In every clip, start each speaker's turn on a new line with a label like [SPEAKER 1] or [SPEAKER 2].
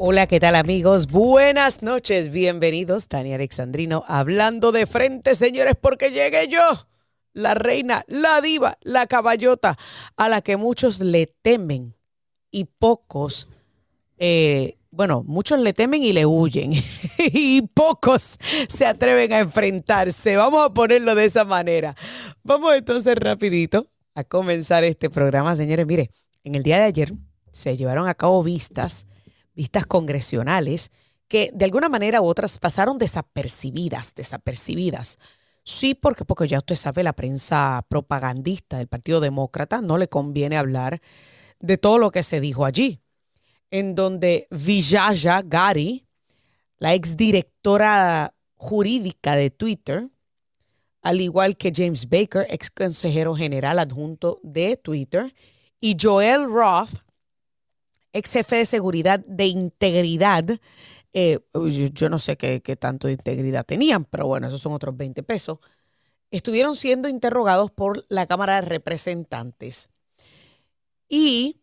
[SPEAKER 1] Hola, ¿qué tal amigos? Buenas noches, bienvenidos. Tania Alexandrino hablando de frente, señores, porque llegué yo, la reina, la diva, la caballota, a la que muchos le temen y pocos, eh, bueno, muchos le temen y le huyen y pocos se atreven a enfrentarse. Vamos a ponerlo de esa manera. Vamos entonces rapidito a comenzar este programa, señores. Mire, en el día de ayer se llevaron a cabo vistas vistas congresionales que de alguna manera u otras pasaron desapercibidas, desapercibidas. Sí, porque, porque ya usted sabe, la prensa propagandista del Partido Demócrata no le conviene hablar de todo lo que se dijo allí, en donde Vijaya Gari, la exdirectora jurídica de Twitter, al igual que James Baker, ex consejero general adjunto de Twitter, y Joel Roth, ex jefe de seguridad de integridad. Eh, yo, no sé qué, tanto de integridad tenían, pero bueno, esos son otros 20 pesos. Estuvieron siendo interrogados por la Cámara de Representantes. Y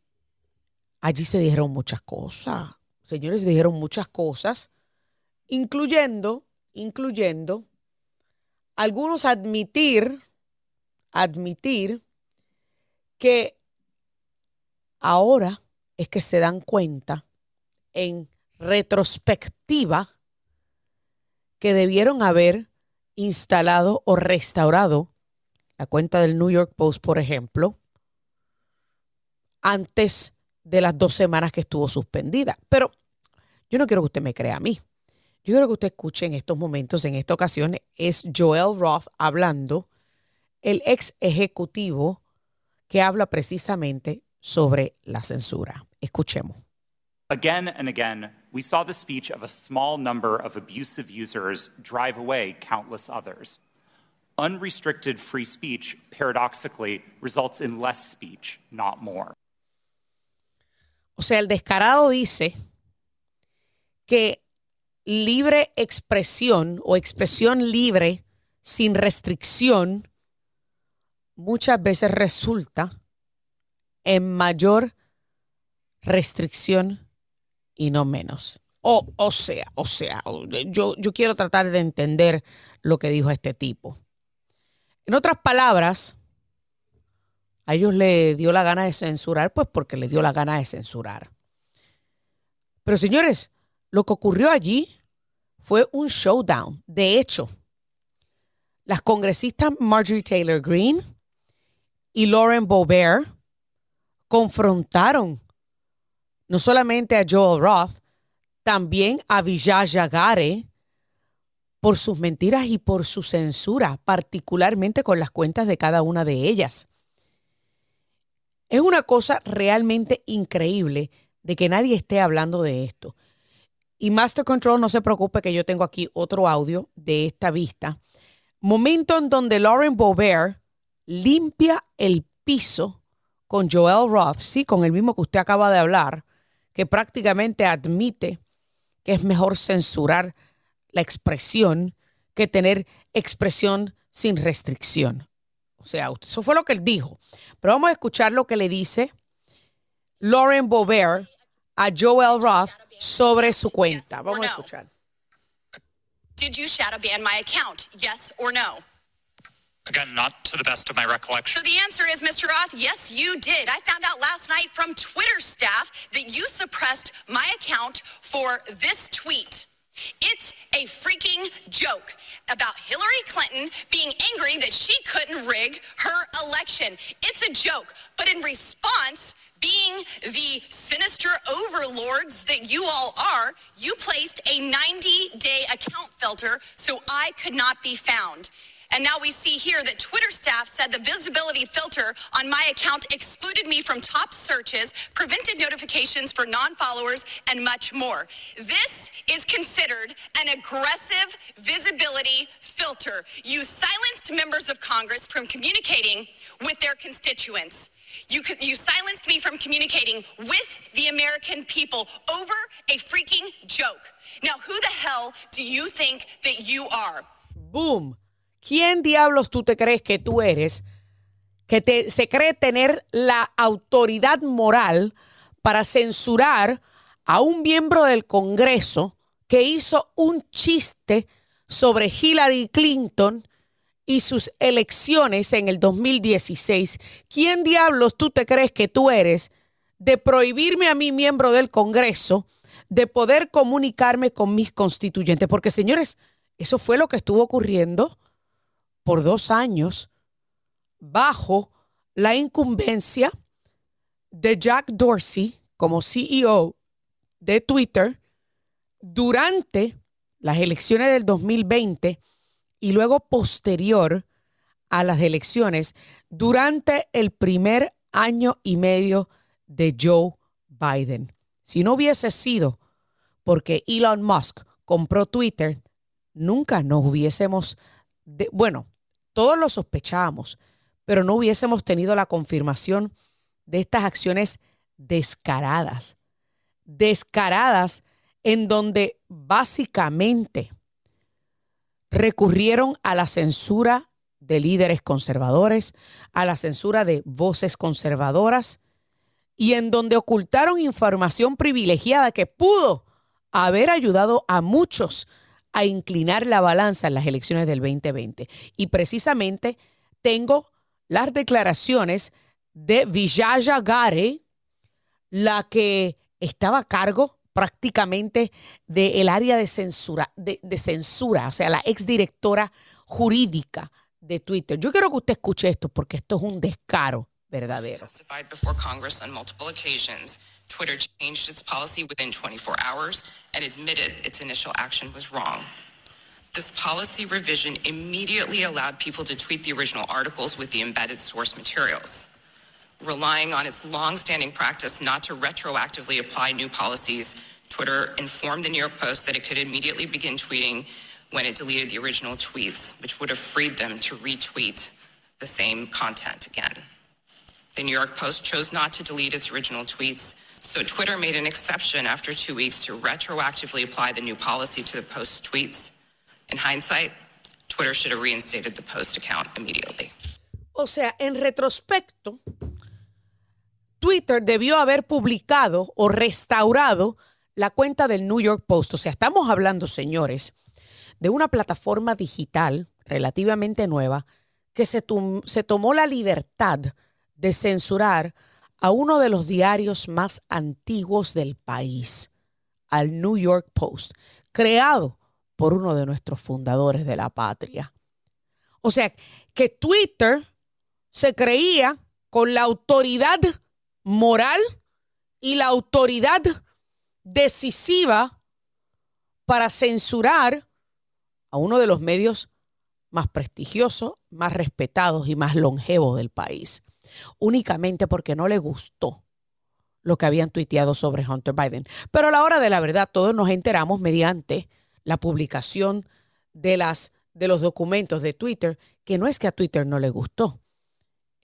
[SPEAKER 1] allí se dijeron muchas cosas. Señores, se dijeron muchas cosas, incluyendo, incluyendo algunos admitir, admitir que ahora es que se dan cuenta en retrospectiva que debieron haber instalado o restaurado la cuenta del New York Post, por ejemplo, antes de las dos semanas que estuvo suspendida. Pero yo no quiero que usted me crea a mí. Yo quiero que usted escuche en estos momentos, en esta ocasión, es Joel Roth hablando, el ex ejecutivo que habla precisamente sobre la censura. Escuchemos.
[SPEAKER 2] Again and again, we saw the speech of a small number of abusive users drive away countless others. Unrestricted free speech, paradoxically, results in less speech, not more.
[SPEAKER 1] O sea, el descarado dice que libre expresión o expresión libre sin restricción muchas veces resulta en mayor restricción y no menos. O, o sea, o sea, yo, yo quiero tratar de entender lo que dijo este tipo. En otras palabras, a ellos le dio la gana de censurar, pues porque le dio la gana de censurar. Pero señores, lo que ocurrió allí fue un showdown. De hecho, las congresistas Marjorie Taylor Greene y Lauren Boebert confrontaron no solamente a Joel Roth, también a Vijaya Gare por sus mentiras y por su censura, particularmente con las cuentas de cada una de ellas. Es una cosa realmente increíble de que nadie esté hablando de esto. Y Master Control, no se preocupe que yo tengo aquí otro audio de esta vista. Momento en donde Lauren Boebert limpia el piso con Joel Roth, sí, con el mismo que usted acaba de hablar, que prácticamente admite que es mejor censurar la expresión que tener expresión sin restricción. O sea, eso fue lo que él dijo. Pero vamos a escuchar lo que le dice Lauren Boebert a Joel Roth sobre su cuenta. Vamos a escuchar.
[SPEAKER 3] Did you shadow ban my account? Yes or no?
[SPEAKER 4] Again, not to the best of my recollection.
[SPEAKER 3] So the answer is, Mr. Roth, yes, you did. I found out last night from Twitter staff that you suppressed my account for this tweet. It's a freaking joke about Hillary Clinton being angry that she couldn't rig her election. It's a joke. But in response, being the sinister overlords that you all are, you placed a 90 day account filter so I could not be found. And now we see here that Twitter staff said the visibility filter on my account excluded me from top searches, prevented notifications for non followers, and much more. This is considered an aggressive visibility filter. You silenced members of Congress from communicating with their constituents. You, you silenced me from communicating with the American people over a freaking joke. Now, who the hell do you think that you are?
[SPEAKER 1] Boom. ¿Quién diablos tú te crees que tú eres? Que te, se cree tener la autoridad moral para censurar a un miembro del Congreso que hizo un chiste sobre Hillary Clinton y sus elecciones en el 2016. ¿Quién diablos tú te crees que tú eres de prohibirme a mí, miembro del Congreso, de poder comunicarme con mis constituyentes? Porque, señores, eso fue lo que estuvo ocurriendo por dos años bajo la incumbencia de Jack Dorsey como CEO de Twitter durante las elecciones del 2020 y luego posterior a las elecciones durante el primer año y medio de Joe Biden. Si no hubiese sido porque Elon Musk compró Twitter, nunca nos hubiésemos, bueno, todos lo sospechábamos, pero no hubiésemos tenido la confirmación de estas acciones descaradas, descaradas en donde básicamente recurrieron a la censura de líderes conservadores, a la censura de voces conservadoras y en donde ocultaron información privilegiada que pudo haber ayudado a muchos a inclinar la balanza en las elecciones del 2020. Y precisamente tengo las declaraciones de Vijaya Gare, la que estaba a cargo prácticamente del área de censura, de, de, censura, o sea, la exdirectora jurídica de Twitter. Yo quiero que usted escuche esto porque esto es un descaro verdadero.
[SPEAKER 5] Twitter changed its policy within 24 hours and admitted its initial action was wrong. This policy revision immediately allowed people to tweet the original articles with the embedded source materials. Relying on its long-standing practice not to retroactively apply new policies, Twitter informed the New York Post that it could immediately begin tweeting when it deleted the original tweets, which would have freed them to retweet the same content again. The New York Post chose not to delete its original tweets, so Twitter made an exception after two weeks to retroactively apply the new policy to the Post's tweets. In hindsight, Twitter should have reinstated the Post account immediately.
[SPEAKER 1] O sea, en retrospecto, Twitter debió haber publicado o restaurado la cuenta del New York Post. O sea, estamos hablando, señores, de una plataforma digital relativamente nueva que se, se tomó la libertad de censurar a uno de los diarios más antiguos del país, al New York Post, creado por uno de nuestros fundadores de la patria. O sea, que Twitter se creía con la autoridad moral y la autoridad decisiva para censurar a uno de los medios más prestigiosos, más respetados y más longevos del país, únicamente porque no le gustó lo que habían tuiteado sobre Hunter Biden. Pero a la hora de la verdad, todos nos enteramos mediante la publicación de, las, de los documentos de Twitter, que no es que a Twitter no le gustó,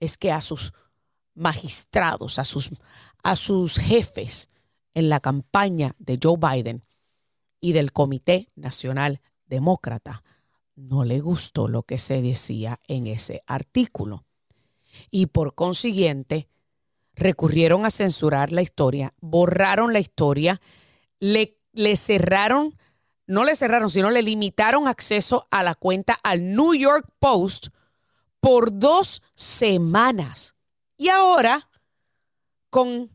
[SPEAKER 1] es que a sus magistrados, a sus, a sus jefes en la campaña de Joe Biden y del Comité Nacional Demócrata, no le gustó lo que se decía en ese artículo. Y por consiguiente, recurrieron a censurar la historia, borraron la historia, le, le cerraron, no le cerraron, sino le limitaron acceso a la cuenta al New York Post por dos semanas. Y ahora, con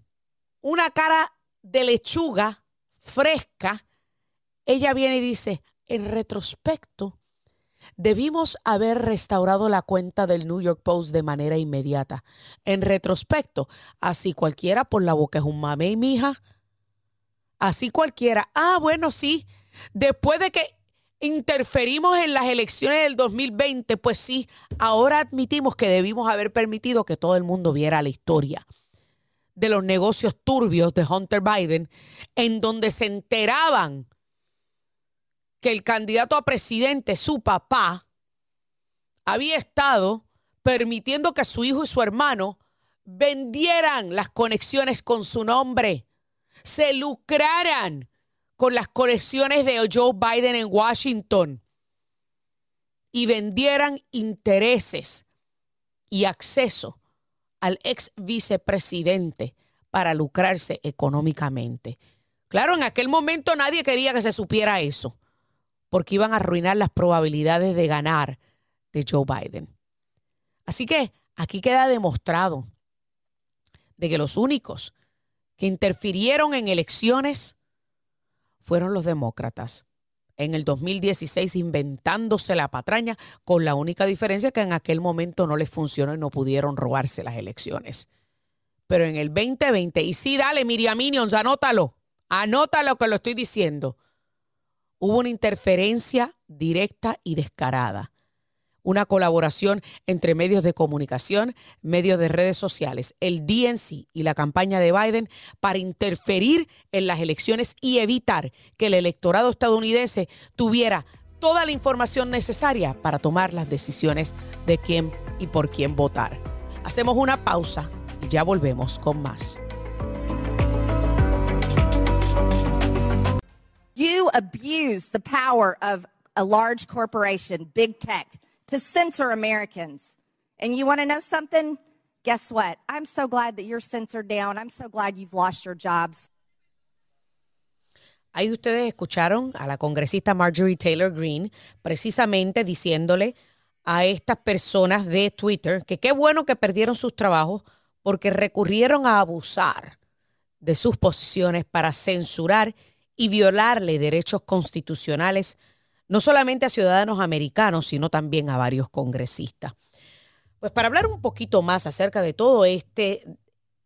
[SPEAKER 1] una cara de lechuga fresca, ella viene y dice, en retrospecto, debimos haber restaurado la cuenta del New York Post de manera inmediata. En retrospecto, así cualquiera por la boca es un mame y mija. Así cualquiera. Ah, bueno, sí. Después de que interferimos en las elecciones del 2020, pues sí, ahora admitimos que debimos haber permitido que todo el mundo viera la historia de los negocios turbios de Hunter Biden, en donde se enteraban que el candidato a presidente, su papá, había estado permitiendo que su hijo y su hermano vendieran las conexiones con su nombre, se lucraran con las conexiones de Joe Biden en Washington y vendieran intereses y acceso al ex vicepresidente para lucrarse económicamente. Claro, en aquel momento nadie quería que se supiera eso, porque iban a arruinar las probabilidades de ganar de Joe Biden. Así que aquí queda demostrado de que los únicos que interfirieron en elecciones fueron los demócratas. En el 2016 inventándose la patraña, con la única diferencia que en aquel momento no les funcionó y no pudieron robarse las elecciones. Pero en el 2020, y sí, dale, Miriam Minions, anótalo, anótalo que lo estoy diciendo. Hubo una interferencia directa y descarada una colaboración entre medios de comunicación, medios de redes sociales, el DNC y la campaña de Biden para interferir en las elecciones y evitar que el electorado estadounidense tuviera toda la información necesaria para tomar las decisiones de quién y por quién votar. Hacemos una pausa y ya volvemos con más.
[SPEAKER 6] You abuse the power of a large corporation, big tech. to censor Americans. And you want to know something? Guess what? I'm so glad that you're censored down. I'm so glad you've lost your jobs.
[SPEAKER 1] Ahí ustedes escucharon a la congresista Marjorie Taylor Greene precisamente diciéndole a estas personas de Twitter que qué bueno que perdieron sus trabajos porque recurrieron a abusar de sus posiciones para censurar y violarle derechos constitucionales no solamente a ciudadanos americanos, sino también a varios congresistas. Pues para hablar un poquito más acerca de todo este,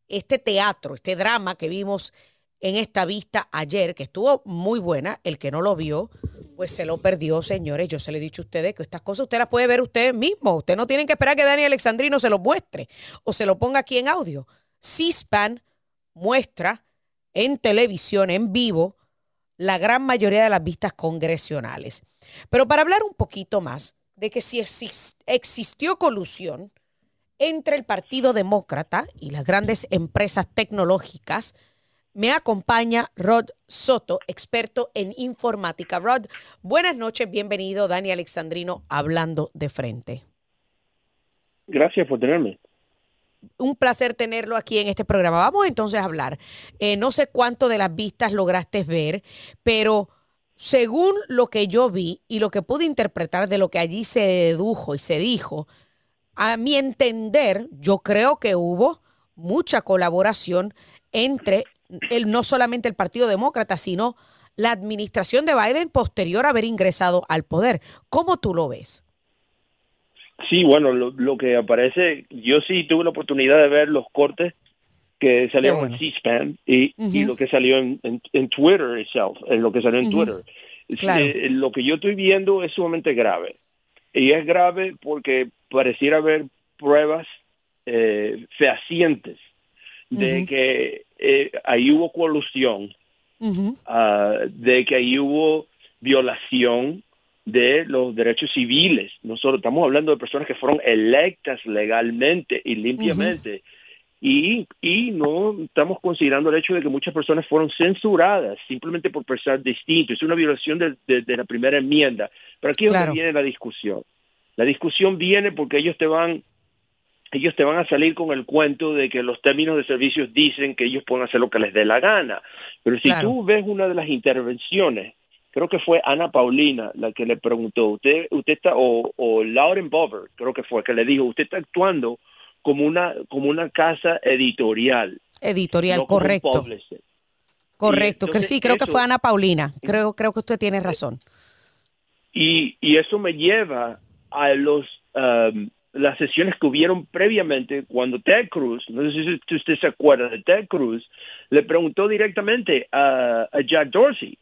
[SPEAKER 1] este teatro, este drama que vimos en esta vista ayer, que estuvo muy buena, el que no lo vio, pues se lo perdió, señores. Yo se le he dicho a ustedes que estas cosas usted las puede ver usted mismo. Usted no tienen que esperar que Dani Alexandrino se lo muestre o se lo ponga aquí en audio. C-SPAN muestra en televisión, en vivo, la gran mayoría de las vistas congresionales. Pero para hablar un poquito más de que si existió colusión entre el Partido Demócrata y las grandes empresas tecnológicas, me acompaña Rod Soto, experto en informática. Rod, buenas noches, bienvenido. Dani Alexandrino hablando de frente.
[SPEAKER 7] Gracias por tenerme
[SPEAKER 1] un placer tenerlo aquí en este programa. Vamos entonces a hablar. Eh, no sé cuánto de las vistas lograste ver, pero según lo que yo vi y lo que pude interpretar de lo que allí se dedujo y se dijo, a mi entender, yo creo que hubo mucha colaboración entre el, no solamente el Partido Demócrata, sino la administración de Biden posterior a haber ingresado al poder. ¿Cómo tú lo ves?
[SPEAKER 7] Sí, bueno, lo, que aparece, yo sí tuve la oportunidad de ver los cortes que salieron en C-SPAN y, y, lo que salió en, en, Twitter itself, en lo que salió en Twitter. Eh, lo que yo estoy viendo es sumamente grave. Y es grave porque pareciera haber pruebas eh, fehacientes de que eh, ahí hubo colusión, ah, de que ahí hubo violación de los derechos civiles. Nosotros estamos hablando de personas que fueron electas legalmente y limpiamente. y, y no estamos considerando el hecho de que muchas personas fueron censuradas simplemente por pensar distinto. Es una violación de, de, la primera enmienda. Pero aquí es donde viene la discusión. La discusión viene porque ellos te van ellos te van a salir con el cuento de que los términos de servicios dicen que ellos pueden hacer lo que les dé la gana. Pero si tú ves una de las intervenciones creo que fue Ana Paulina la que le preguntó, usted, usted está, o, o Lauren Bover, creo que fue, que le dijo, usted está actuando como una, como una casa editorial.
[SPEAKER 1] Editorial, correcto. Correcto, que sí, creo que fue Ana Paulina. Creo, creo que usted tiene razón.
[SPEAKER 7] Y, y eso me lleva a los um, las sesiones que hubieron previamente cuando Ted Cruz, no sé si usted se acuerda de Ted Cruz, le preguntó directamente a, a Jack Dorsey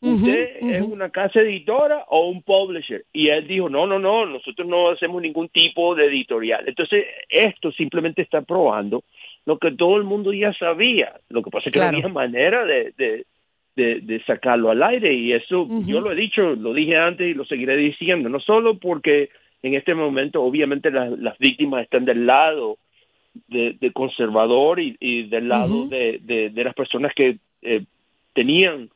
[SPEAKER 7] ¿Usted es una casa editora o un publisher? Y él dijo, no, no, no, nosotros no hacemos ningún tipo de editorial. Entonces, esto simplemente está probando lo que todo el mundo ya sabía. Lo que pasa es que no había manera de, de, de, sacarlo al aire y eso yo lo he dicho, lo dije antes y lo seguiré diciendo, no solo porque en este momento obviamente las, víctimas están del lado de, conservador y, del lado de, de, las personas que eh, tenían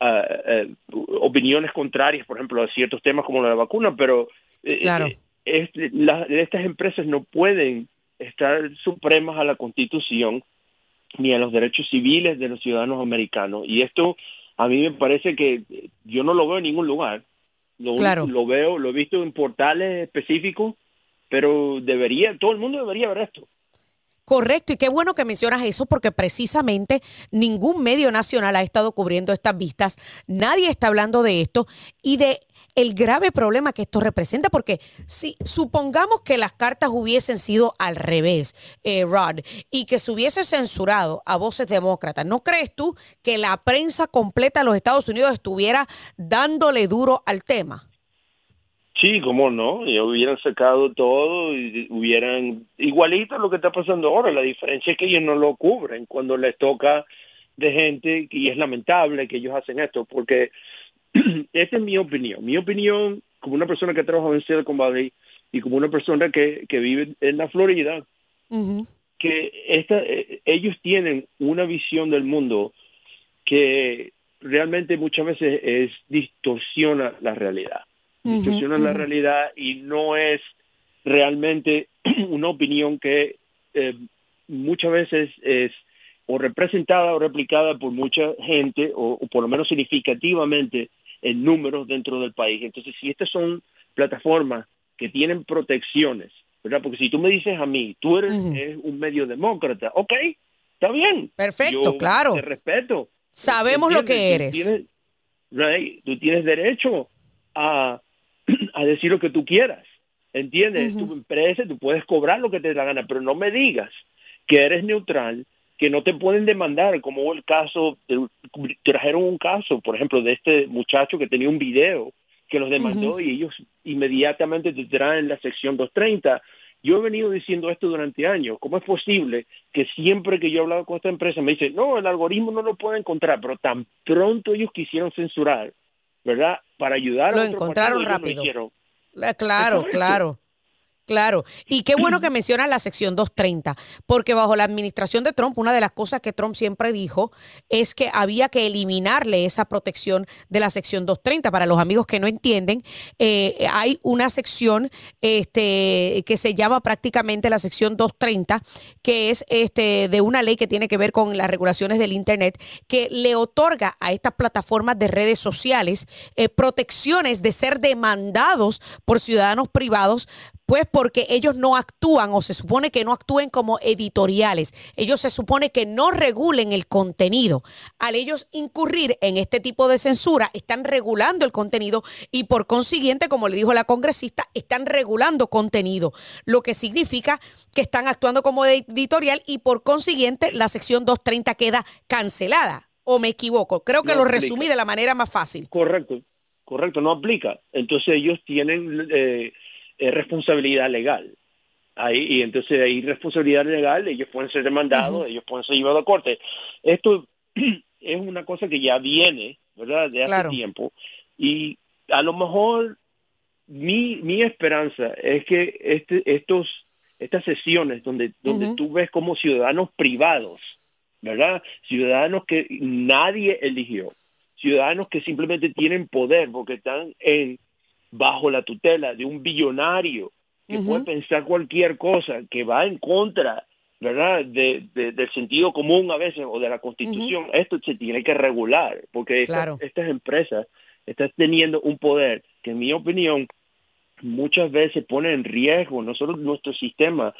[SPEAKER 7] eh, opiniones contrarias, por ejemplo, a ciertos temas como la vacuna, pero eh, estas empresas no pueden estar supremas a la Constitución ni a los derechos civiles de los ciudadanos americanos. Y esto a mí me parece que yo no lo veo en ningún lugar. Lo, lo veo, lo he visto en portales específicos, pero debería, todo el mundo debería ver esto.
[SPEAKER 1] Correcto, y qué bueno que mencionas eso porque precisamente ningún medio nacional ha estado cubriendo estas vistas, nadie está hablando de esto y de el grave problema que esto representa, porque si supongamos que las cartas hubiesen sido al revés, eh, Rod, y que se hubiese censurado a voces demócratas, ¿no crees tú que la prensa completa de los Estados Unidos estuviera dándole duro al tema?
[SPEAKER 7] Sí, cómo no, y hubieran sacado todo y hubieran igualito lo que está pasando ahora. La diferencia es que ellos no lo cubren cuando les toca de gente y es lamentable que ellos hacen esto porque esta es mi opinión. Mi opinión, como una persona que trabaja en Silicon Valley y como una persona que, que vive en la Florida, que esta, eh, ellos tienen una visión del mundo que realmente muchas veces es distorsiona la realidad. Distorsiona la realidad y no es realmente una opinión que eh, muchas veces es o representada o replicada por mucha gente, o, por lo menos significativamente en números dentro del país. Entonces, si estas son plataformas que tienen protecciones, ¿verdad? Porque si tú me dices a mí, tú eres un medio demócrata, ok, está bien.
[SPEAKER 1] Perfecto, claro.
[SPEAKER 7] Te respeto.
[SPEAKER 1] Sabemos lo que eres.
[SPEAKER 7] Tú tienes, tú tienes derecho a, a decir lo que tú quieras. ¿Entiendes? Tu empresa, tú puedes cobrar lo que te dé la gana, pero no me digas que eres neutral que no te pueden demandar, como el caso, trajeron un caso, por ejemplo, de este muchacho que tenía un video que los demandó y ellos inmediatamente te traen la sección 230. Yo he venido diciendo esto durante años. ¿Cómo es posible que siempre que yo he hablado con esta empresa me dicen, no, el algoritmo no lo puede encontrar, pero tan pronto ellos quisieron censurar, ¿verdad? Para ayudar
[SPEAKER 1] lo
[SPEAKER 7] a
[SPEAKER 1] encontraron rápido. Claro, claro. Claro, y qué bueno que mencionas la sección 230, porque bajo la administración de Trump, una de las cosas que Trump siempre dijo es que había que eliminarle esa protección de la sección 230. Para los amigos que no entienden, eh, hay una sección este, que se llama prácticamente la sección 230, que es este, de una ley que tiene que ver con las regulaciones del Internet, que le otorga a estas plataformas de redes sociales eh, protecciones de ser demandados por ciudadanos privados pues porque ellos no actúan o se supone que no actúen como editoriales. Ellos se supone que no regulen el contenido. Al ellos incurrir en este tipo de censura, están regulando el contenido y por consiguiente, como le dijo la congresista, están regulando contenido, lo que significa que están actuando como editorial y por consiguiente la sección 230 queda cancelada. ¿O me equivoco? Creo que lo resumí de la manera más fácil.
[SPEAKER 7] Correcto, correcto, no aplica. Entonces ellos tienen... Eh, es responsabilidad legal. Ahí, y entonces hay responsabilidad legal, ellos pueden ser demandados, ellos pueden ser llevados a corte. Esto es una cosa que ya viene, ¿verdad? De hace tiempo. Y a lo mejor mi, mi esperanza es que este, estos, estas sesiones donde, donde tú ves como ciudadanos privados, ¿verdad? Ciudadanos que nadie eligió, ciudadanos que simplemente tienen poder porque están en bajo la tutela de un billonario que puede pensar cualquier cosa que va en contra ¿verdad? De, del sentido común a veces o de la constitución, esto se tiene que regular, porque estas, empresas están teniendo un poder que en mi opinión muchas veces pone en riesgo no solo nuestro sistema,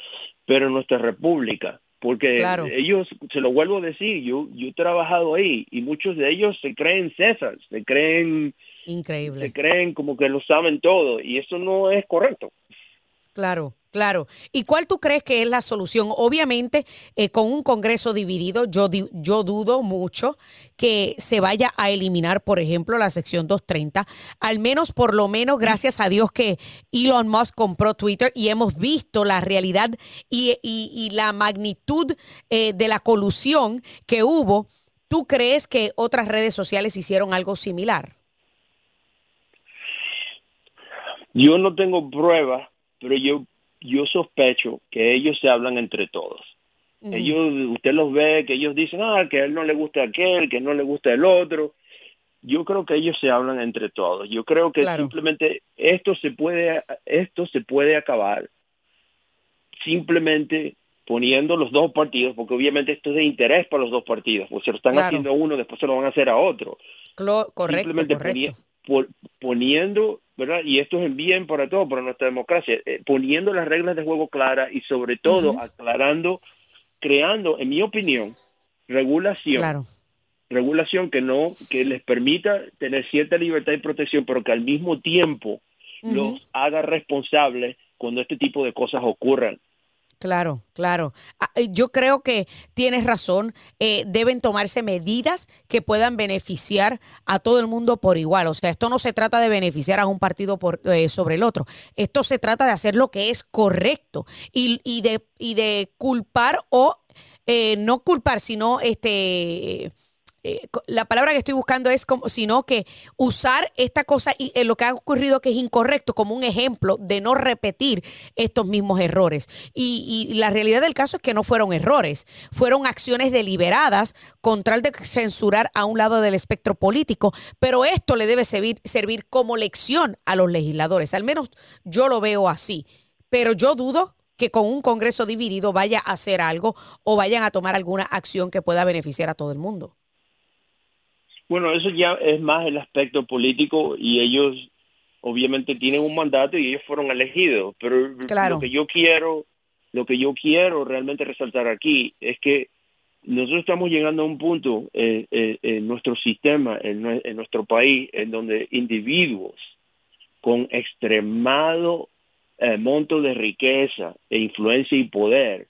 [SPEAKER 7] pero nuestra república, porque ellos, se lo vuelvo a decir, yo, yo he trabajado ahí y muchos de ellos se creen César, se creen
[SPEAKER 1] Increíble.
[SPEAKER 7] Se creen como que lo saben todo y eso no es correcto.
[SPEAKER 1] Claro. Claro. ¿Y cuál tú crees que es la solución? Obviamente, eh, con un Congreso dividido, yo, yo dudo mucho que se vaya a eliminar, por ejemplo, la sección 230. Al menos, por lo menos, gracias a Dios que Elon Musk compró Twitter y hemos visto la realidad y, la magnitud eh, de la colusión que hubo. ¿Tú crees que otras redes sociales hicieron algo similar?
[SPEAKER 7] Yo no tengo pruebas, pero yo yo sospecho que ellos se hablan entre todos. Ellos, usted los ve, que ellos dicen, ah, que a él no le gusta aquel, que no le gusta el otro. Yo creo que ellos se hablan entre todos. Yo creo que simplemente esto se puede, esto se puede acabar simplemente poniendo los dos partidos, porque obviamente esto es de interés para los dos partidos, pues se lo están haciendo a uno, después se lo van a hacer a otro.
[SPEAKER 1] correcto, correcto.
[SPEAKER 7] Poniendo ¿verdad? Y esto es bien para todo, para nuestra democracia, eh, poniendo las reglas de juego claras y sobre todo aclarando, creando, en mi opinión, regulación. Regulación que no, que les permita tener cierta libertad y protección, pero que al mismo tiempo los haga responsables cuando este tipo de cosas ocurran.
[SPEAKER 1] Claro, claro. Ah, eh, yo creo que tienes razón. Eh, deben tomarse medidas que puedan beneficiar a todo el mundo por igual. O sea, esto no se trata de beneficiar a un partido por, eh, sobre el otro. Esto se trata de hacer lo que es correcto y, y, de, y de culpar o no culpar, sino este eh, la palabra que estoy buscando es como, sino que usar esta cosa y eh, lo que ha ocurrido que es incorrecto como un ejemplo de no repetir estos mismos errores. Y, la realidad del caso es que no fueron errores, fueron acciones deliberadas con tal de censurar a un lado del espectro político, pero esto le debe servir, servir como lección a los legisladores, al menos yo lo veo así, pero yo dudo que con un Congreso dividido vaya a hacer algo o vayan a tomar alguna acción que pueda beneficiar a todo el mundo.
[SPEAKER 7] Bueno, eso ya es más el aspecto político y ellos obviamente tienen un mandato y ellos fueron elegidos, pero lo que yo quiero, lo que yo quiero realmente resaltar aquí es que nosotros estamos llegando a un punto eh, eh, en nuestro sistema, en, nuestro país, en donde individuos con extremado eh, monto de riqueza e influencia y poder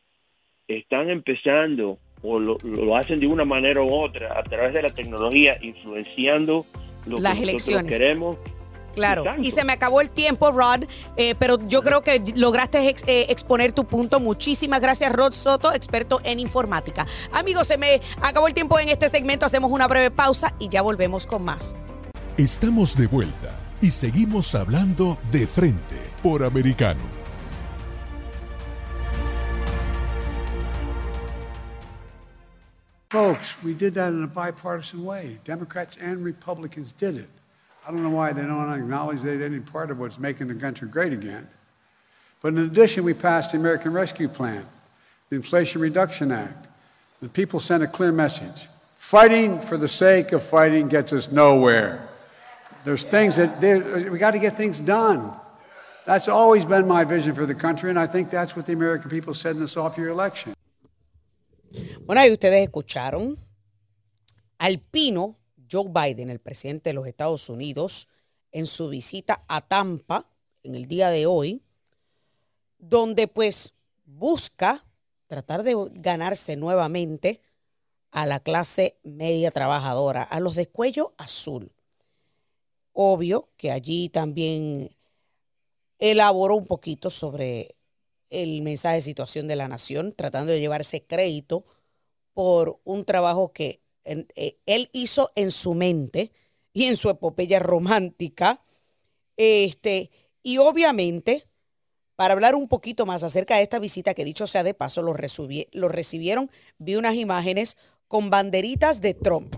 [SPEAKER 7] están empezando o lo, hacen de una manera u otra a través de la tecnología, influenciando lo
[SPEAKER 1] Las
[SPEAKER 7] que
[SPEAKER 1] elecciones.
[SPEAKER 7] queremos.
[SPEAKER 1] Claro, y se me acabó el tiempo, Rod, eh, pero yo creo que lograste eh, exponer tu punto. Muchísimas gracias, Rod Soto, experto en informática. Amigos, se me acabó el tiempo en este segmento. Hacemos una breve pausa y ya volvemos con más.
[SPEAKER 8] Estamos de vuelta y seguimos hablando de frente por Americano.
[SPEAKER 9] Folks, we did that in a bipartisan way. Democrats and Republicans did it. I don't know why they don't acknowledge did any part of what's making the country great again. But in addition, we passed the American Rescue Plan, the Inflation Reduction Act. The people sent a clear message. Fighting for the sake of fighting gets us nowhere. There's things that we got to get things done. That's always been my vision for the country, and I think that's what the American people said in this off year election.
[SPEAKER 1] Bueno, ahí ustedes escucharon al pino Joe Biden, el presidente de los Estados Unidos, en su visita a Tampa en el día de hoy, donde pues busca tratar de ganarse nuevamente a la clase media trabajadora, a los de cuello azul. Obvio que allí también elaboró un poquito sobre el mensaje de situación de la nación, tratando de llevarse crédito por un trabajo que eh, él hizo en su mente y en su epopeya romántica. Este, y obviamente, para hablar un poquito más acerca de esta visita, que dicho sea de paso, lo, lo recibieron, vi unas imágenes con banderitas de Trump.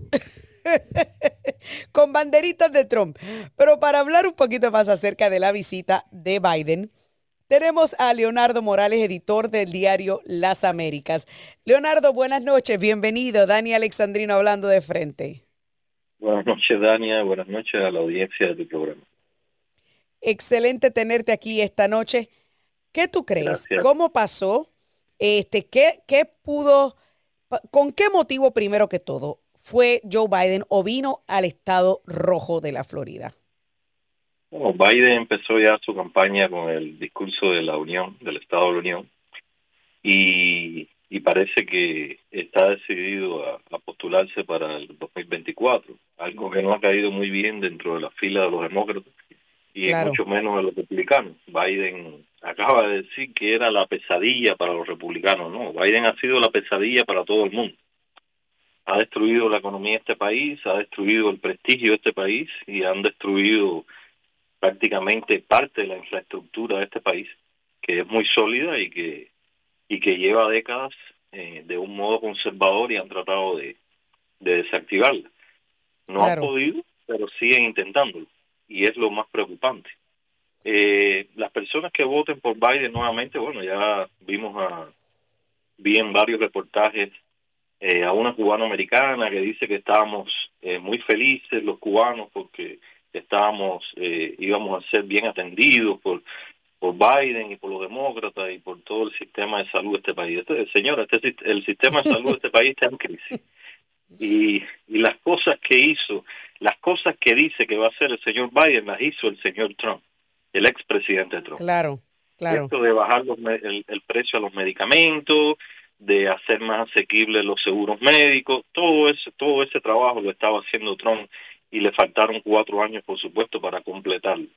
[SPEAKER 1] con banderitas de Trump. Pero para hablar un poquito más acerca de la visita de Biden, tenemos a Leonardo Morales, editor del diario Las Américas. Leonardo, buenas noches, bienvenido. Dani Alexandrino hablando de frente.
[SPEAKER 10] Buenas noches, Dania. Buenas noches a la audiencia de tu programa.
[SPEAKER 1] Excelente tenerte aquí esta noche. ¿Qué tú crees? ¿Cómo pasó? Este, ¿qué, ¿Qué pudo, con qué motivo primero que todo fue Joe Biden o vino al estado rojo de la Florida?
[SPEAKER 10] Bueno, Biden empezó ya su campaña con el discurso de la Unión, del Estado de la Unión, y, parece que está decidido a, postularse para el 2024, algo que no ha caído muy bien dentro de la fila de los demócratas y mucho menos de los republicanos. Biden acaba de decir que era la pesadilla para los republicanos, no, Biden ha sido la pesadilla para todo el mundo. Ha destruido la economía de este país, ha destruido el prestigio de este país y han destruido prácticamente parte de la infraestructura de este país, que es muy sólida y que y que lleva décadas eh, de un modo conservador y han tratado de, desactivarla. No han podido, pero siguen intentándolo y es lo más preocupante. Eh, las personas que voten por Biden nuevamente, bueno, ya vimos a, vi en varios reportajes eh, a una cubano-americana que dice que estábamos eh, muy felices los cubanos porque estábamos, íbamos a ser bien atendidos por por Biden y por los demócratas y por todo el sistema de salud de este país. Este, señora, este, el sistema de salud de este país está en crisis. Y, y las cosas que hizo, las cosas que dice que va a hacer el señor Biden, las hizo el señor Trump, el expresidente Trump.
[SPEAKER 1] Claro, claro.
[SPEAKER 10] Esto de bajar el, el precio a los medicamentos, de hacer más asequibles los seguros médicos, todo ese, todo ese trabajo lo estaba haciendo Trump y le faltaron cuatro años, por supuesto, para completarlo.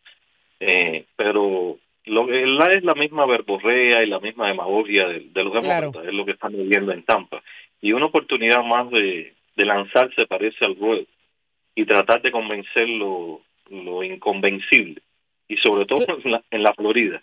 [SPEAKER 10] Eh, pero lo que es la misma verborrea y la misma demagogia de, los demócratas, es lo que están viviendo en Tampa. Y una oportunidad más de, lanzarse parece al ruedo y tratar de convencer lo, inconvencible, y sobre todo en la, en la Florida.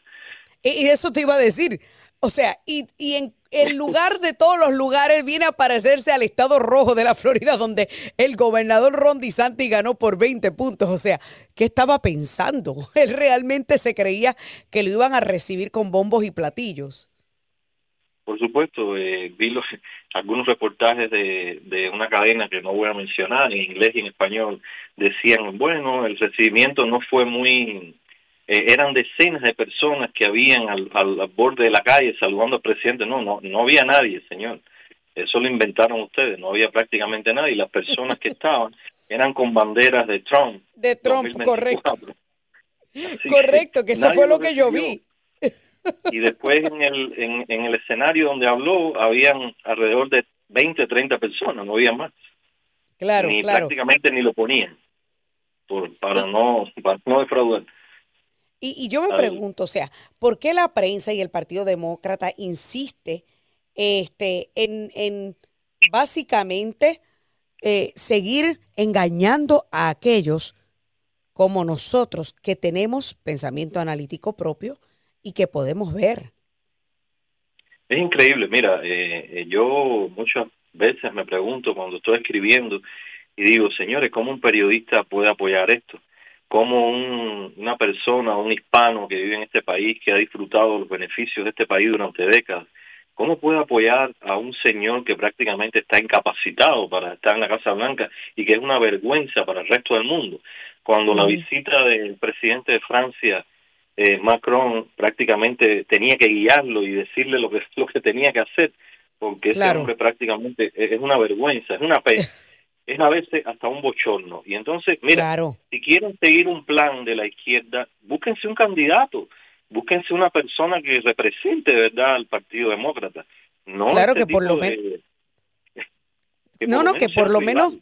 [SPEAKER 1] Y eso te iba a decir, o sea, y, y en el lugar de todos los lugares viene a parecerse al estado rojo de la Florida, donde el gobernador Ron DeSantis ganó por 20 puntos. O sea, ¿qué estaba pensando? Él realmente se creía que lo iban a recibir con bombos y platillos.
[SPEAKER 10] Por supuesto, eh, vi los, algunos reportajes de, de una cadena que no voy a mencionar, en inglés y en español, decían, bueno, el recibimiento no fue muy eh, eran decenas de personas que habían al, al, borde de la calle saludando al presidente. No, no, no había nadie, señor. Eso lo inventaron ustedes, no había prácticamente nadie. Y las personas que estaban eran con banderas de Trump.
[SPEAKER 1] De Trump, correcto. correcto, que, eso fue lo, que yo vi.
[SPEAKER 10] Y después en el, en, en el escenario donde habló, habían alrededor de 20, 30 personas, no había más.
[SPEAKER 1] Claro,
[SPEAKER 10] ni
[SPEAKER 1] claro.
[SPEAKER 10] prácticamente ni lo ponían, por, para, no, para no defraudar.
[SPEAKER 1] Y, yo me pregunto, o sea, ¿por qué la prensa y el Partido Demócrata insiste este, en, en básicamente eh, seguir engañando a aquellos como nosotros que tenemos pensamiento analítico propio y que podemos ver?
[SPEAKER 10] Es increíble, mira, eh, eh, yo muchas veces me pregunto cuando estoy escribiendo y digo, señores, ¿cómo un periodista puede apoyar esto? Como un, una persona, un hispano que vive en este país, que ha disfrutado los beneficios de este país durante décadas, ¿cómo puede apoyar a un señor que prácticamente está incapacitado para estar en la Casa Blanca y que es una vergüenza para el resto del mundo? Cuando la visita del presidente de Francia, eh, Macron, prácticamente tenía que guiarlo y decirle lo que, lo que tenía que hacer, porque ese hombre prácticamente es una vergüenza, es una pena. es a veces hasta un bochorno. Y entonces, mira, si quieren seguir un plan de la izquierda, búsquense un candidato, búsquense una persona que represente verdad al Partido Demócrata. No
[SPEAKER 1] claro que por lo menos... No, no, que por lo menos...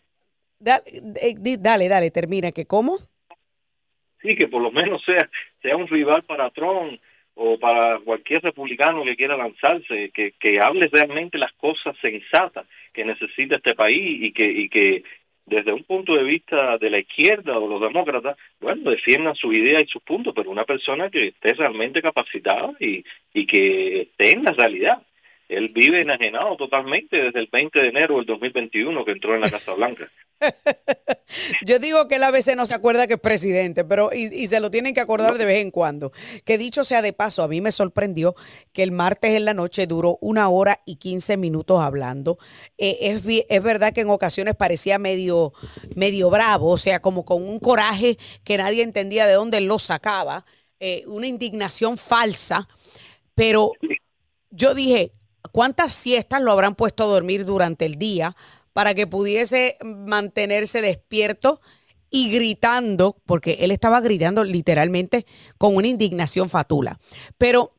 [SPEAKER 1] Eh, dale, dale, termina, que cómo?
[SPEAKER 10] Sí, que por lo menos sea, sea un rival para Trump o para cualquier republicano que quiera lanzarse, que, que hable realmente las cosas sensatas que necesita este país y que, y que desde un punto de vista de la izquierda o los demócratas, bueno, defiendan sus ideas y sus puntos, pero una persona que esté realmente capacitada y, y que esté en la realidad. Él vive enajenado totalmente desde el 20 de enero del 2021 que entró en la Casa Blanca.
[SPEAKER 1] Yo digo que él a veces no se acuerda que es presidente, pero y, se lo tienen que acordar de vez en cuando. Que dicho sea de paso, a mí me sorprendió que el martes en la noche duró una hora y 15 minutos hablando. Eh, es, es, verdad que en ocasiones parecía medio, medio bravo, o sea, como con un coraje que nadie entendía de dónde lo sacaba, eh, una indignación falsa, pero yo dije, ¿cuántas siestas lo habrán puesto a dormir durante el día? para que pudiese mantenerse despierto y gritando, porque él estaba gritando literalmente con una indignación fatula. Pero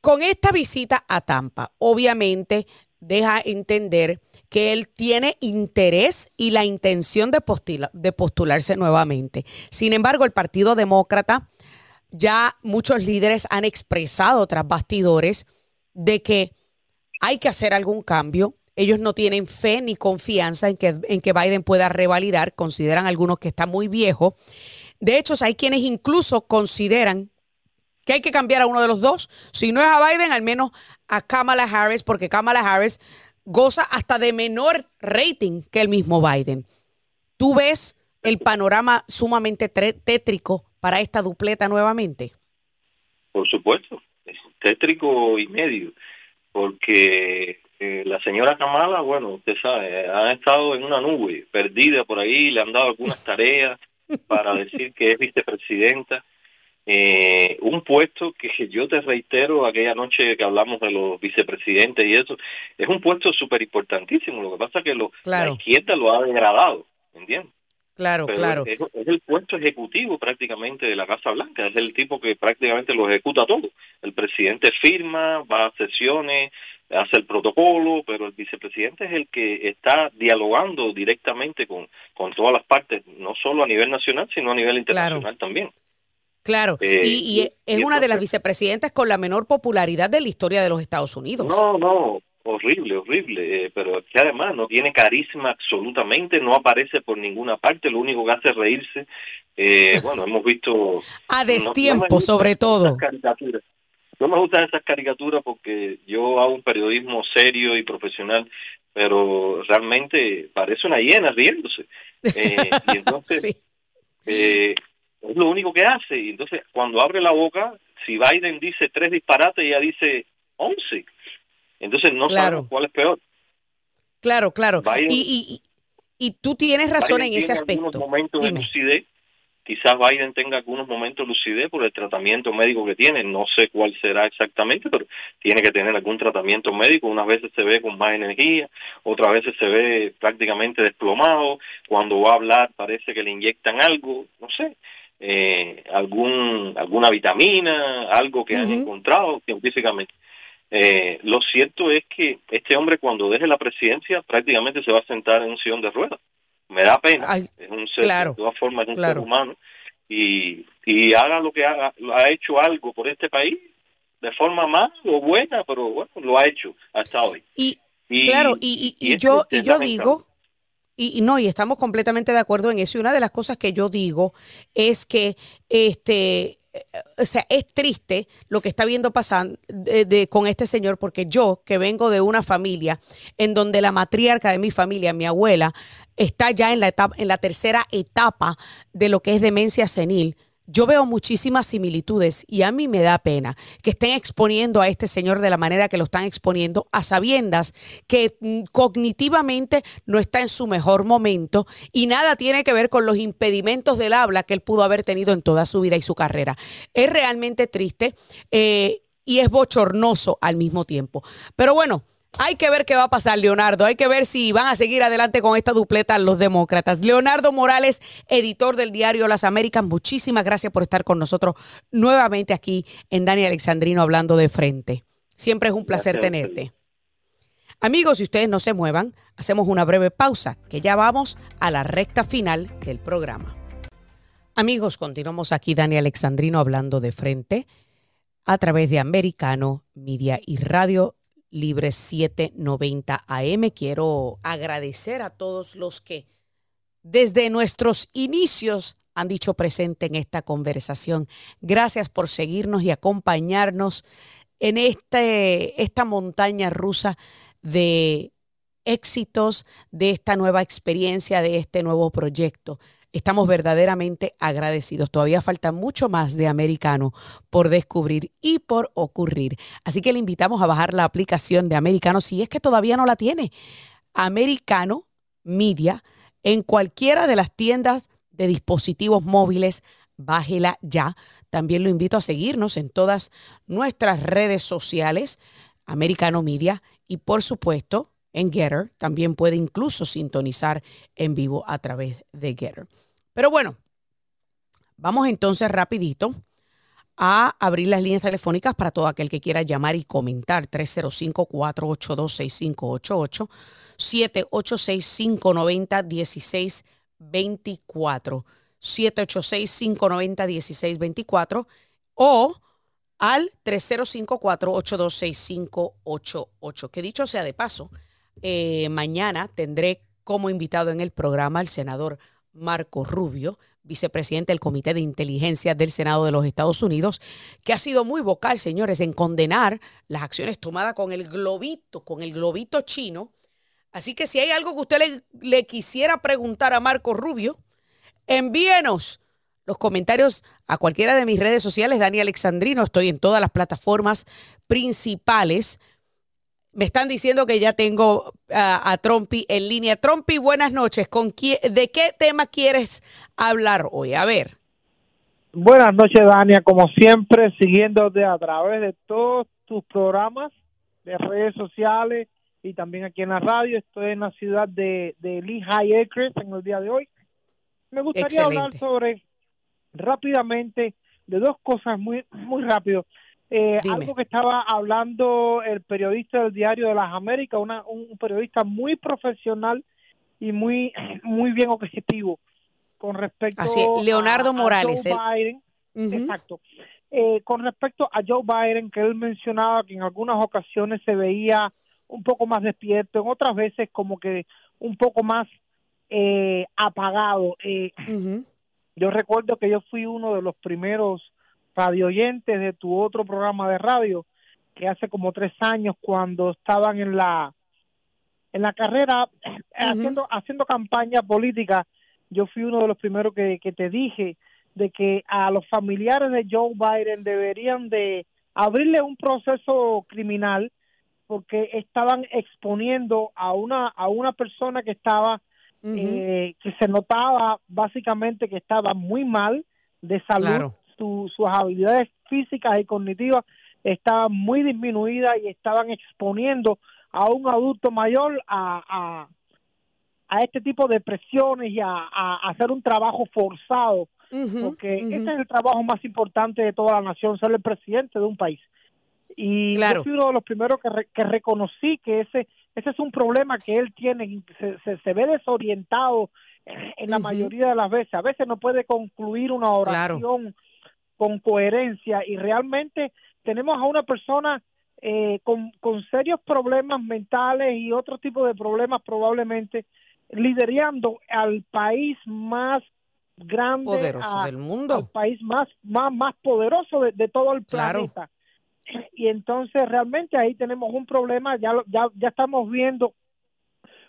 [SPEAKER 1] con esta visita a Tampa, obviamente deja entender que él tiene interés y la intención de, de postularse nuevamente. Sin embargo, el Partido Demócrata, ya muchos líderes han expresado tras bastidores de que hay que hacer algún cambio. Ellos no tienen fe ni confianza en que, en que Biden pueda revalidar. Consideran algunos que está muy viejo. De hecho, hay quienes incluso consideran que hay que cambiar a uno de los dos. Si no es a Biden, al menos a Kamala Harris, porque Kamala Harris goza hasta de menor rating que el mismo Biden. ¿Tú ves el panorama sumamente tétrico para esta dupleta nuevamente?
[SPEAKER 10] Por supuesto, es tétrico y medio, porque eh, la señora Kamala, bueno, usted sabe, ha estado en una nube, perdida por ahí, le han dado algunas tareas para decir que es vicepresidenta eh, un puesto que yo te reitero aquella noche que hablamos de los vicepresidentes y eso, es un puesto súper importantísimo. Lo que pasa es que lo, la izquierda lo ha degradado, ¿entiendes?
[SPEAKER 1] Claro, claro.
[SPEAKER 10] Es, el puesto ejecutivo prácticamente de la Casa Blanca, es el tipo que prácticamente lo ejecuta todo. El presidente firma, va a sesiones, hace el protocolo, pero el vicepresidente es el que está dialogando directamente con, con todas las partes, no solo a nivel nacional, sino a nivel internacional también.
[SPEAKER 1] Claro, y, eh, es una de las vicepresidentas con la menor popularidad de la historia de los Estados Unidos.
[SPEAKER 10] No, no, horrible, horrible, eh, pero que además no tiene carisma absolutamente, no aparece por ninguna parte, lo único que hace es reírse. Eh, bueno, hemos visto...
[SPEAKER 1] A destiempo, sobre todo.
[SPEAKER 10] No me gustan esas caricaturas porque yo hago un periodismo serio y profesional, pero realmente parece una hiena riéndose. y entonces... sí. Es lo único que hace. Y entonces, cuando abre la boca, si Biden dice tres disparates, ella dice once. Entonces, no sabemos cuál es peor.
[SPEAKER 1] Claro, claro. y, y, y, tú tienes razón en ese aspecto.
[SPEAKER 10] momentos de lucidez. Quizás Biden tenga algunos momentos de lucidez por el tratamiento médico que tiene. No sé cuál será exactamente, pero tiene que tener algún tratamiento médico. Unas veces se ve con más energía, otras veces se ve prácticamente desplomado. Cuando va a hablar parece que le inyectan algo. No sé eh, algún alguna vitamina, algo que han encontrado científicamente. Eh, lo cierto es que este hombre cuando deje la presidencia prácticamente se va a sentar en un sillón de ruedas. Me da pena, es un ser, de todas formas es un ser humano y, y haga lo que haga, ha hecho algo por este país de forma más o buena, pero bueno, lo ha hecho hasta hoy.
[SPEAKER 1] Y, claro, y, y, yo, y yo digo, y, no, y estamos completamente de acuerdo en eso. Y una de las cosas que yo digo es que este o sea, es triste lo que está viendo pasando de, con este señor, porque yo, que vengo de una familia en donde la matriarca de mi familia, mi abuela, está ya en la, etapa, en la tercera etapa de lo que es demencia senil, yo veo muchísimas similitudes y a mí me da pena que estén exponiendo a este señor de la manera que lo están exponiendo, a sabiendas que mm, cognitivamente no está en su mejor momento y nada tiene que ver con los impedimentos del habla que él pudo haber tenido en toda su vida y su carrera. Es realmente triste eh, y es bochornoso al mismo tiempo. Pero bueno. Hay que ver qué va a pasar, Leonardo. Hay que ver si van a seguir adelante con esta dupleta los demócratas. Leonardo Morales, editor del diario Las Américas, muchísimas gracias por estar con nosotros nuevamente aquí en Dani Alexandrino hablando de frente. Siempre es un placer tenerte. Amigos, si ustedes no se muevan, hacemos una breve pausa, que ya vamos a la recta final del programa. Amigos, continuamos aquí Dani Alexandrino hablando de frente a través de Americano Media y Radio Libre 790 AM. Quiero agradecer a todos los que desde nuestros inicios han dicho presente en esta conversación. Gracias por seguirnos y acompañarnos en este, esta montaña rusa de éxitos, de esta nueva experiencia, de este nuevo proyecto. Estamos verdaderamente agradecidos. Todavía falta mucho más de americano por descubrir y por ocurrir. Así que le invitamos a bajar la aplicación de americano si es que todavía no la tiene. Americano Media en cualquiera de las tiendas de dispositivos móviles. Bájela ya. También lo invito a seguirnos en todas nuestras redes sociales, Americano Media, y por supuesto en Getter. También puede incluso sintonizar en vivo a través de Getter. Pero bueno, vamos entonces rapidito a abrir las líneas telefónicas para todo aquel que quiera llamar y comentar. 305-482-6588, 786-590-1624, 786-590-1624 o al 305-482-6588. Que dicho sea de paso, eh, mañana tendré como invitado en el programa al senador Marco Rubio, vicepresidente del Comité de Inteligencia del Senado de los Estados Unidos, que ha sido muy vocal, señores, en condenar las acciones tomadas con el globito, con el globito chino. Así que si hay algo que usted le, le quisiera preguntar a Marco Rubio, envíenos los comentarios a cualquiera de mis redes sociales, Dani Alexandrino, estoy en todas las plataformas principales. Me están diciendo que ya tengo a Trompi en línea. Trompi, buenas noches. ¿Con ¿De qué tema quieres hablar hoy? A ver.
[SPEAKER 11] Buenas noches, Dania. Como siempre, siguiéndote a través de todos tus programas de redes sociales y también aquí en la radio. Estoy en la ciudad de, de Lehigh Acres en el día de hoy. Me gustaría hablar sobre rápidamente de dos cosas muy, muy rápido. Eh, algo que estaba hablando el periodista del Diario de las Américas, una, un periodista muy profesional y muy, muy bien objetivo con respecto
[SPEAKER 1] a Leonardo Morales,
[SPEAKER 11] Joe Biden. Exacto. Eh, con respecto a Joe Biden, que él mencionaba que en algunas ocasiones se veía un poco más despierto, en otras veces como que un poco más eh, apagado. Eh, yo recuerdo que yo fui uno de los primeros radio oyentes de tu otro programa de radio, que hace como tres años cuando estaban en la en la carrera haciendo haciendo campaña política, yo fui uno de los primeros que, que te dije de que a los familiares de Joe Biden deberían de abrirle un proceso criminal porque estaban exponiendo a una a una persona que estaba eh, que se notaba básicamente que estaba muy mal de salud, sus habilidades físicas y cognitivas estaban muy disminuidas y estaban exponiendo a un adulto mayor a, a, este tipo de presiones y a, hacer un trabajo forzado, porque ese es el trabajo más importante de toda la nación, ser el presidente de un país. Y yo fui uno de los primeros que, que reconocí que ese ese es un problema que él tiene, se, se, ve desorientado en la mayoría de las veces. A veces no puede concluir una oración con coherencia y realmente tenemos a una persona eh, con, con serios problemas mentales y otro tipo de problemas probablemente liderando al país más grande
[SPEAKER 1] poderoso del mundo,
[SPEAKER 11] al país más más más poderoso de, todo el planeta. Y entonces realmente ahí tenemos un problema, ya, ya, ya estamos viendo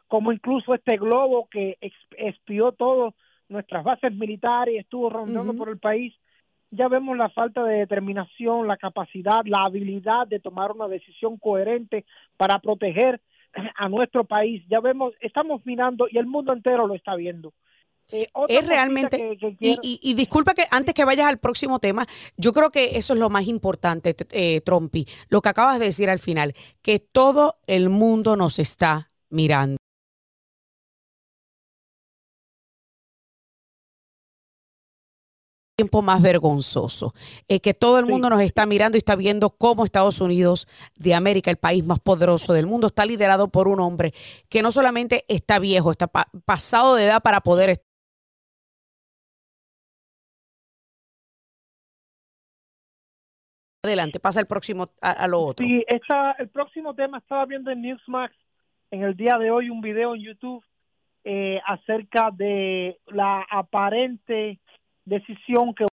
[SPEAKER 11] como incluso este globo que espió todo nuestras bases militares y estuvo rondando por el país, ya vemos la falta de determinación, la capacidad, la habilidad de tomar una decisión coherente para proteger a nuestro país. Ya vemos, estamos mirando y el mundo entero lo está viendo.
[SPEAKER 1] Eh, es realmente, Y, disculpa que antes que vayas al próximo tema, yo creo que eso es lo más importante, eh, Trompi, lo que acabas de decir al final, que todo el mundo nos está mirando. Tiempo más vergonzoso, eh, que todo el mundo nos está mirando y está viendo cómo Estados Unidos de América, el país más poderoso del mundo, está liderado por un hombre que no solamente está viejo, está pasado de edad para poder Adelante, pasa el próximo a, lo otro.
[SPEAKER 11] Sí, el próximo tema estaba viendo en Newsmax en el día de hoy un video en YouTube eh, acerca de la aparente decisión que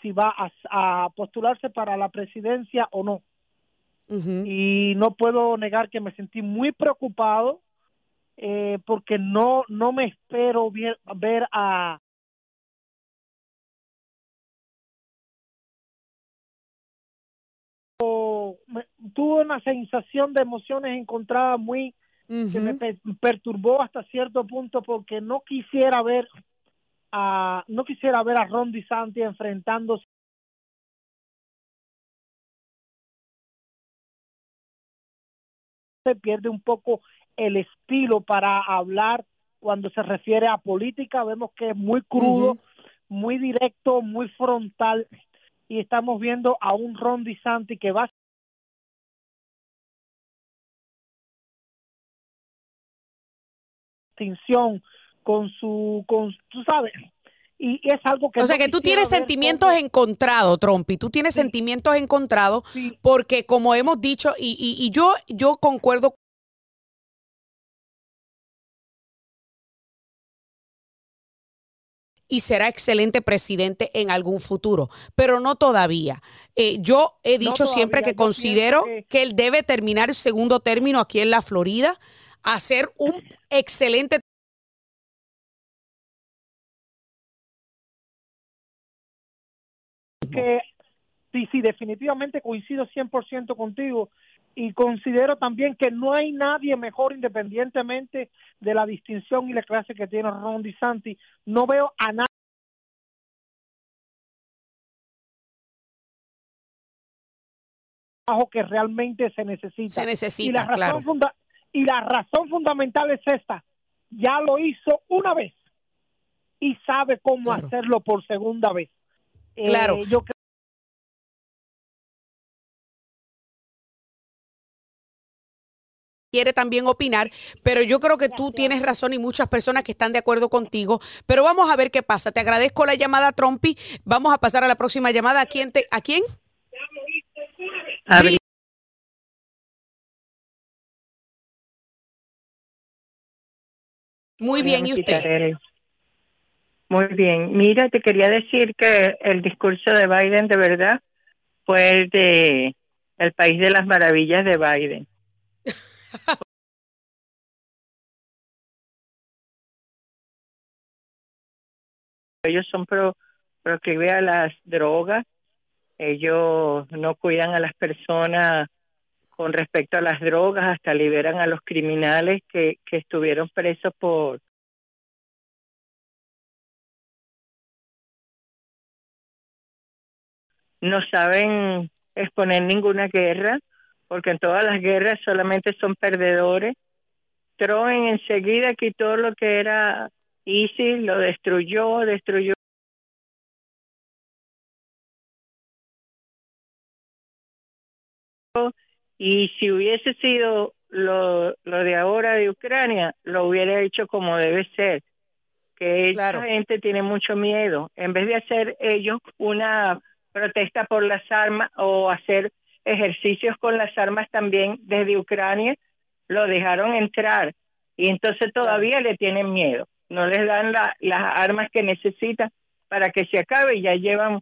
[SPEAKER 11] si va a, postularse para la presidencia o no. Y no puedo negar que me sentí muy preocupado eh, porque no no me espero ver, ver a tuve una sensación de emociones encontradas muy que me perturbó hasta cierto punto porque no quisiera ver a no quisiera ver a Ron Santi enfrentándose se pierde un poco el estilo para hablar cuando se refiere a política, vemos que es muy crudo, muy directo, muy frontal y estamos viendo a un Ron DeSantis que va con su con tú sabes y es algo que
[SPEAKER 1] o sea que tú tienes sentimientos encontrados Trump tú tienes sentimientos encontrados porque como hemos dicho y, y, y yo yo concuerdo y será excelente presidente en algún futuro, pero no todavía. Eh, yo he dicho siempre que considero que... él debe terminar el segundo término aquí en la Florida, hacer un excelente
[SPEAKER 11] que sí, sí, definitivamente coincido 100% contigo y considero también que no hay nadie mejor independientemente de la distinción y la clase que tiene Ron DeSantis. No veo a nadie que realmente se necesita.
[SPEAKER 1] Se necesita,
[SPEAKER 11] y la razón
[SPEAKER 1] claro.
[SPEAKER 11] Y la razón fundamental es esta. Ya lo hizo una vez y sabe cómo hacerlo por segunda vez.
[SPEAKER 1] Claro.
[SPEAKER 11] Eh, yo
[SPEAKER 1] quiere también opinar, pero yo creo que tú tienes razón y muchas personas que están de acuerdo contigo, pero vamos a ver qué pasa. Te agradezco la llamada, Trompi. Vamos a pasar a la próxima llamada. ¿A quién? Te, ¿A quién? Muy bien, ¿y usted?
[SPEAKER 12] Muy bien. Mira, te quería decir que el discurso de Biden de verdad fue el de el país de las maravillas de Biden. Ellos son pro, pro que vea las drogas, ellos no cuidan a las personas con respecto a las drogas, hasta liberan a los criminales que, que estuvieron presos por no saben exponer ninguna guerra, porque en todas las guerras solamente son perdedores. Troen enseguida quitó lo que era ISIS, lo destruyó, destruyó y si hubiese sido lo, lo de ahora de Ucrania, lo hubiera hecho como debe ser, que esta gente tiene mucho miedo. En vez de hacer ellos una protesta por las armas o hacer ejercicios con las armas también desde Ucrania, lo dejaron entrar y entonces todavía le tienen miedo. No les dan las armas que necesitan para que se acabe. Ya llevan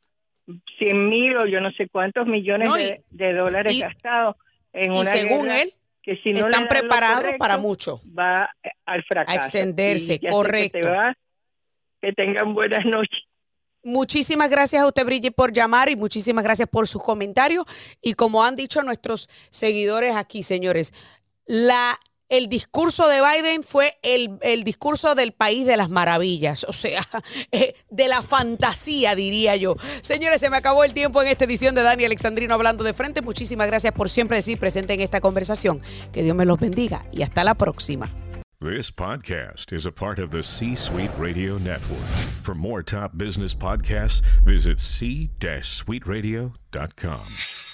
[SPEAKER 12] 100 mil o yo no sé cuántos millones de, dólares gastados en una
[SPEAKER 1] según él,
[SPEAKER 12] que si no
[SPEAKER 1] están preparados para mucho.
[SPEAKER 12] Va al fracaso.
[SPEAKER 1] A extenderse, correcto.
[SPEAKER 12] Que, que tengan buenas noches.
[SPEAKER 1] Muchísimas gracias a usted, Brigitte, por llamar y muchísimas gracias por sus comentarios. Y como han dicho nuestros seguidores aquí, señores, la, el discurso de Biden fue el, el discurso del país de las maravillas, o sea, eh, de la fantasía, diría yo. Señores, se me acabó el tiempo en esta edición de Dani Alexandrino hablando de frente. Muchísimas gracias por siempre decir presente en esta conversación. Que Dios me los bendiga y hasta la próxima.
[SPEAKER 8] This podcast is a part of the C Suite Radio Network. For more top business podcasts, visit c-suiteradio.com.